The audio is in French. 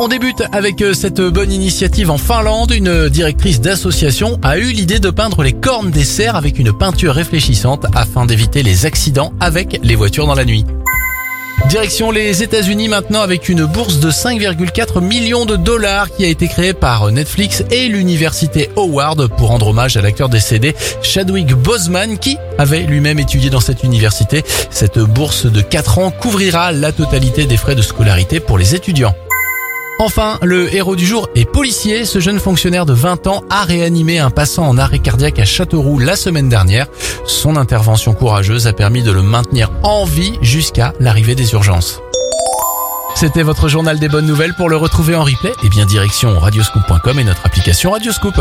On débute avec euh, cette bonne initiative en Finlande. Une directrice d'association a eu l'idée de peindre les cornes des cerfs avec une peinture réfléchissante afin d'éviter les accidents avec les voitures dans la nuit. Direction les États-Unis maintenant avec une bourse de 5,4 millions de dollars qui a été créée par Netflix et l'université Howard pour rendre hommage à l'acteur décédé Chadwick Boseman qui avait lui-même étudié dans cette université. Cette bourse de 4 ans couvrira la totalité des frais de scolarité pour les étudiants. Enfin, le héros du jour est policier. Ce jeune fonctionnaire de 20 ans a réanimé un passant en arrêt cardiaque à Châteauroux la semaine dernière. Son intervention courageuse a permis de le maintenir en vie jusqu'à l'arrivée des urgences. C'était votre journal des bonnes nouvelles. Pour le retrouver en replay, eh bien direction radioscoop.com et notre application Radioscoop.